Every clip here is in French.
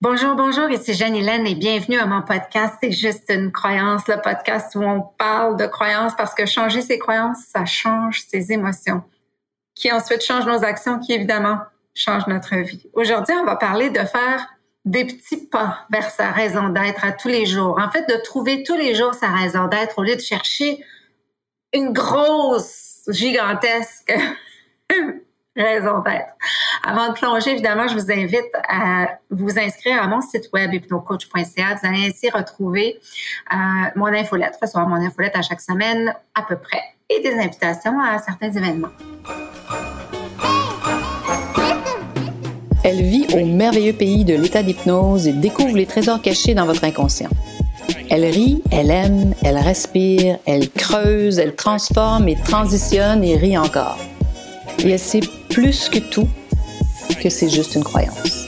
Bonjour, bonjour, ici Jeanne-Hélène et bienvenue à mon podcast. C'est juste une croyance, le podcast où on parle de croyances parce que changer ses croyances, ça change ses émotions, qui ensuite change nos actions, qui évidemment change notre vie. Aujourd'hui, on va parler de faire des petits pas vers sa raison d'être à tous les jours. En fait, de trouver tous les jours sa raison d'être au lieu de chercher une grosse, gigantesque raison d'être. Avant de plonger, évidemment, je vous invite à vous inscrire à mon site web hypnocoach.ca. Vous allez ainsi retrouver euh, mon infolette, recevoir mon infolette à chaque semaine à peu près et des invitations à certains événements. Elle vit au merveilleux pays de l'état d'hypnose et découvre les trésors cachés dans votre inconscient. Elle rit, elle aime, elle respire, elle creuse, elle transforme et transitionne et rit encore. Et elle sait plus que tout que c'est juste une croyance.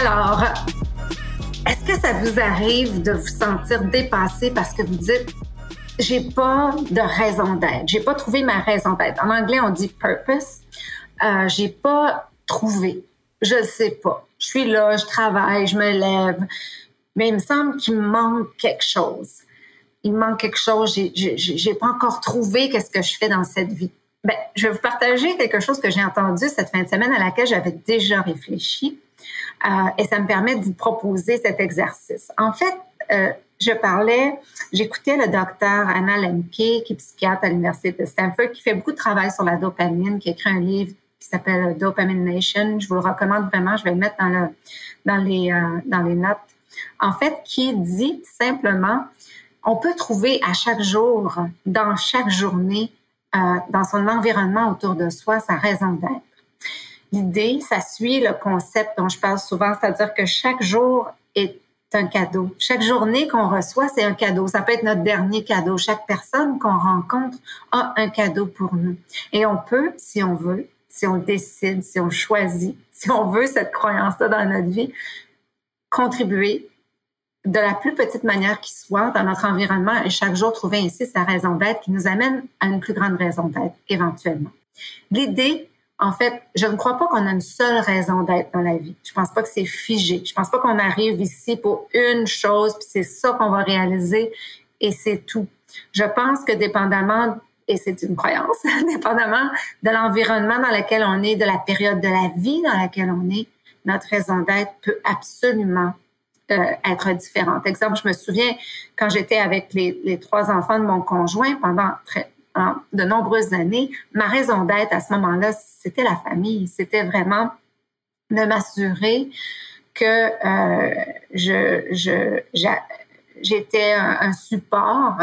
Alors, est-ce que ça vous arrive de vous sentir dépassé parce que vous dites j'ai pas de raison d'être, j'ai pas trouvé ma raison d'être? En anglais, on dit purpose. Euh, j'ai pas trouvé. Je sais pas. Je suis là, je travaille, je me lève, mais il me semble qu'il me manque quelque chose il manque quelque chose, j'ai pas encore trouvé qu'est-ce que je fais dans cette vie. Ben, je vais vous partager quelque chose que j'ai entendu cette fin de semaine à laquelle j'avais déjà réfléchi euh, et ça me permet de vous proposer cet exercice. En fait, euh, je parlais, j'écoutais le docteur Anna Lemke, qui est psychiatre à l'Université de Stanford, qui fait beaucoup de travail sur la dopamine, qui a écrit un livre qui s'appelle Dopamine Nation. Je vous le recommande vraiment, je vais le mettre dans, le, dans, les, euh, dans les notes. En fait, qui dit simplement on peut trouver à chaque jour, dans chaque journée, euh, dans son environnement autour de soi, sa raison d'être. L'idée, ça suit le concept dont je parle souvent, c'est-à-dire que chaque jour est un cadeau. Chaque journée qu'on reçoit, c'est un cadeau. Ça peut être notre dernier cadeau. Chaque personne qu'on rencontre a un cadeau pour nous. Et on peut, si on veut, si on décide, si on choisit, si on veut cette croyance-là dans notre vie, contribuer de la plus petite manière qui soit dans notre environnement et chaque jour trouver ainsi sa raison d'être qui nous amène à une plus grande raison d'être éventuellement. L'idée, en fait, je ne crois pas qu'on a une seule raison d'être dans la vie. Je pense pas que c'est figé. Je pense pas qu'on arrive ici pour une chose puis c'est ça qu'on va réaliser et c'est tout. Je pense que dépendamment et c'est une croyance, dépendamment de l'environnement dans lequel on est, de la période de la vie dans laquelle on est, notre raison d'être peut absolument euh, être différente. Exemple, je me souviens quand j'étais avec les, trois enfants de mon conjoint pendant de nombreuses années, ma raison d'être à ce moment-là, c'était la famille. C'était vraiment de m'assurer que euh, je, j'étais un, support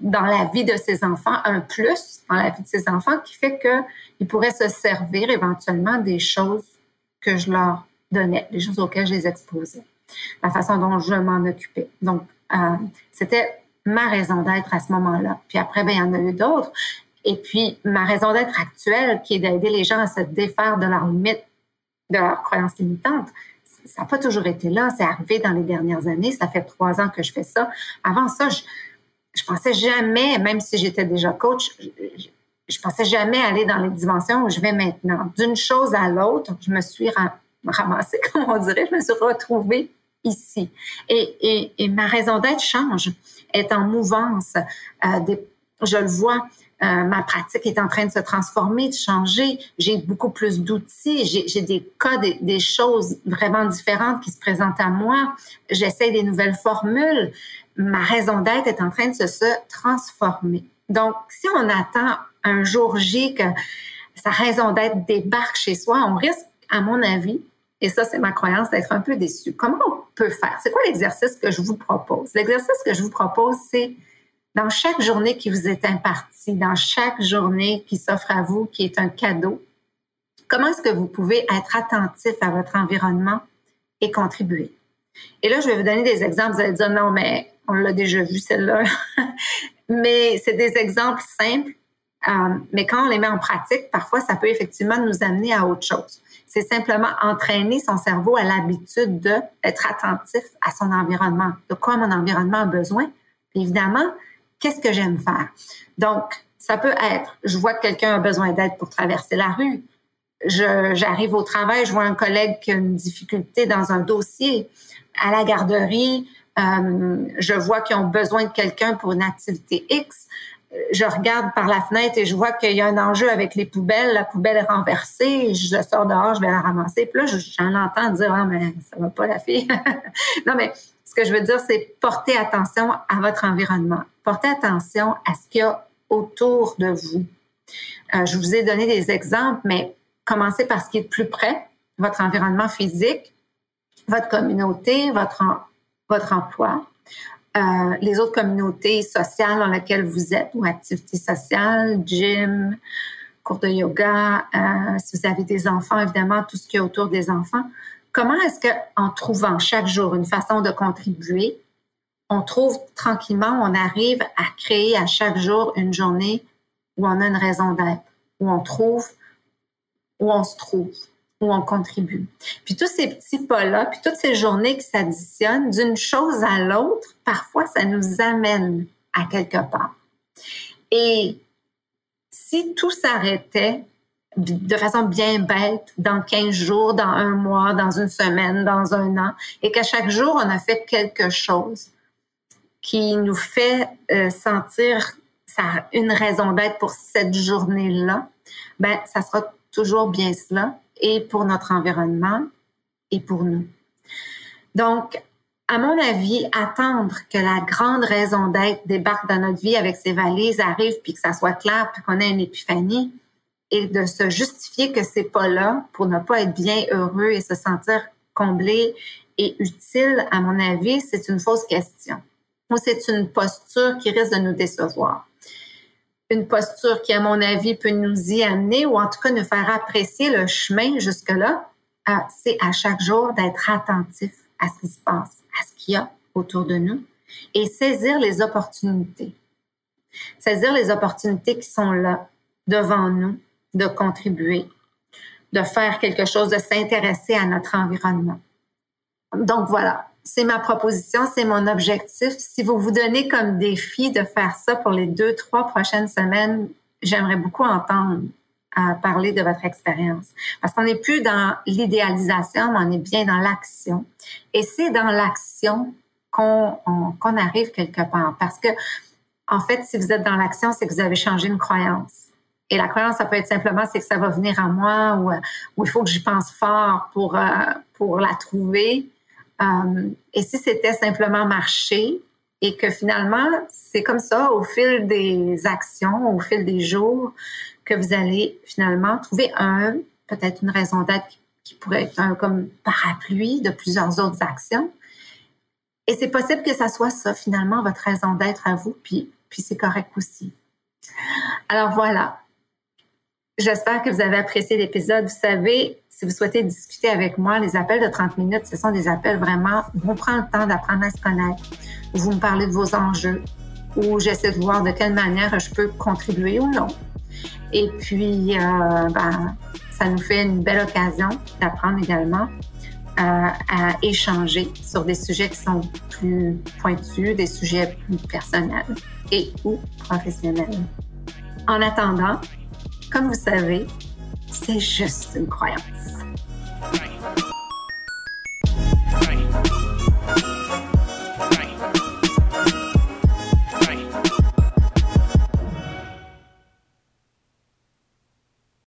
dans la vie de ces enfants, un plus dans la vie de ces enfants qui fait qu'ils pourraient se servir éventuellement des choses que je leur donnais, des choses auxquelles je les exposais la façon dont je m'en occupais. Donc, euh, c'était ma raison d'être à ce moment-là. Puis après, ben, il y en a eu d'autres. Et puis, ma raison d'être actuelle, qui est d'aider les gens à se défaire de leurs limites, de leurs croyances limitantes, ça n'a pas toujours été là. C'est arrivé dans les dernières années. Ça fait trois ans que je fais ça. Avant ça, je, je pensais jamais, même si j'étais déjà coach, je, je, pensais jamais aller dans les dimensions où je vais maintenant. D'une chose à l'autre, je me suis ramassée, comme on dirait, je me suis retrouvée ici. Et, et, ma raison d'être change, est en mouvance. Euh, des, je le vois, euh, ma pratique est en train de se transformer, de changer. J'ai beaucoup plus d'outils. J'ai des cas, des, des, choses vraiment différentes qui se présentent à moi. J'essaie des nouvelles formules. Ma raison d'être est en train de se, se transformer. Donc, si on attend un jour J que sa raison d'être débarque chez soi, on risque, à mon avis, et ça, c'est ma croyance d'être un peu déçu. Comment on peut faire? C'est quoi l'exercice que je vous propose? L'exercice que je vous propose, c'est dans chaque journée qui vous est impartie, dans chaque journée qui s'offre à vous, qui est un cadeau, comment est-ce que vous pouvez être attentif à votre environnement et contribuer? Et là, je vais vous donner des exemples. Vous allez dire, non, mais on l'a déjà vu, celle-là. mais c'est des exemples simples. Euh, mais quand on les met en pratique, parfois, ça peut effectivement nous amener à autre chose c'est simplement entraîner son cerveau à l'habitude d'être attentif à son environnement, de quoi mon environnement a besoin. évidemment, qu'est-ce que j'aime faire? Donc, ça peut être, je vois que quelqu'un a besoin d'aide pour traverser la rue. j'arrive au travail, je vois un collègue qui a une difficulté dans un dossier à la garderie, euh, je vois qu'ils ont besoin de quelqu'un pour une activité X. Je regarde par la fenêtre et je vois qu'il y a un enjeu avec les poubelles. La poubelle est renversée. Je sors dehors, je vais la ramasser. Puis là, j'en entends dire ah mais ça va pas la fille. non mais ce que je veux dire, c'est porter attention à votre environnement. Porter attention à ce qu'il y a autour de vous. Euh, je vous ai donné des exemples, mais commencez par ce qui est plus près, votre environnement physique, votre communauté, votre emploi, euh, les autres communautés sociales dans lesquelles vous êtes ou activités sociales, gym, cours de yoga, euh, si vous avez des enfants, évidemment, tout ce qui est autour des enfants. Comment est-ce qu'en trouvant chaque jour une façon de contribuer, on trouve tranquillement, on arrive à créer à chaque jour une journée où on a une raison d'être, où on trouve, où on se trouve, où on contribue. Puis tous ces petits pas-là, puis toutes ces journées qui s'additionnent d'une chose à l'autre, parfois ça nous amène à quelque part. Et si tout s'arrêtait de façon bien bête dans 15 jours, dans un mois, dans une semaine, dans un an, et qu'à chaque jour, on a fait quelque chose qui nous fait euh, sentir ça une raison d'être pour cette journée-là, ben ça sera toujours bien cela et pour notre environnement et pour nous. Donc, à mon avis, attendre que la grande raison d'être débarque dans notre vie avec ses valises, arrive, puis que ça soit clair, puis qu'on ait une épiphanie, et de se justifier que c'est pas là pour ne pas être bien heureux et se sentir comblé et utile, à mon avis, c'est une fausse question. Ou c'est une posture qui risque de nous décevoir. Une posture qui, à mon avis, peut nous y amener ou en tout cas nous faire apprécier le chemin jusque-là, euh, c'est à chaque jour d'être attentif à ce qui se passe, à ce qu'il y a autour de nous et saisir les opportunités. Saisir les opportunités qui sont là, devant nous, de contribuer, de faire quelque chose, de s'intéresser à notre environnement. Donc voilà, c'est ma proposition, c'est mon objectif. Si vous vous donnez comme défi de faire ça pour les deux, trois prochaines semaines, j'aimerais beaucoup entendre euh, parler de votre expérience. Parce qu'on n'est plus dans l'idéalisation, mais on est bien dans l'action. Et c'est dans l'action qu'on arrive quelque part. Parce que, en fait, si vous êtes dans l'action, c'est que vous avez changé une croyance. Et la croyance, ça peut être simplement c'est que ça va venir à moi ou, ou il faut que j'y pense fort pour, euh, pour la trouver. Euh, et si c'était simplement marcher et que finalement, c'est comme ça au fil des actions, au fil des jours, que vous allez finalement trouver un, peut-être une raison d'être qui pourrait être un comme parapluie de plusieurs autres actions. Et c'est possible que ça soit ça, finalement, votre raison d'être à vous, puis, puis c'est correct aussi. Alors voilà, J'espère que vous avez apprécié l'épisode. Vous savez, si vous souhaitez discuter avec moi, les appels de 30 minutes, ce sont des appels vraiment où on prend le temps d'apprendre à se connaître, où vous me parlez de vos enjeux, où j'essaie de voir de quelle manière je peux contribuer ou non. Et puis, euh, ben, ça nous fait une belle occasion d'apprendre également euh, à échanger sur des sujets qui sont plus pointus, des sujets plus personnels et ou professionnels. En attendant, comme vous savez, c'est juste une croyance.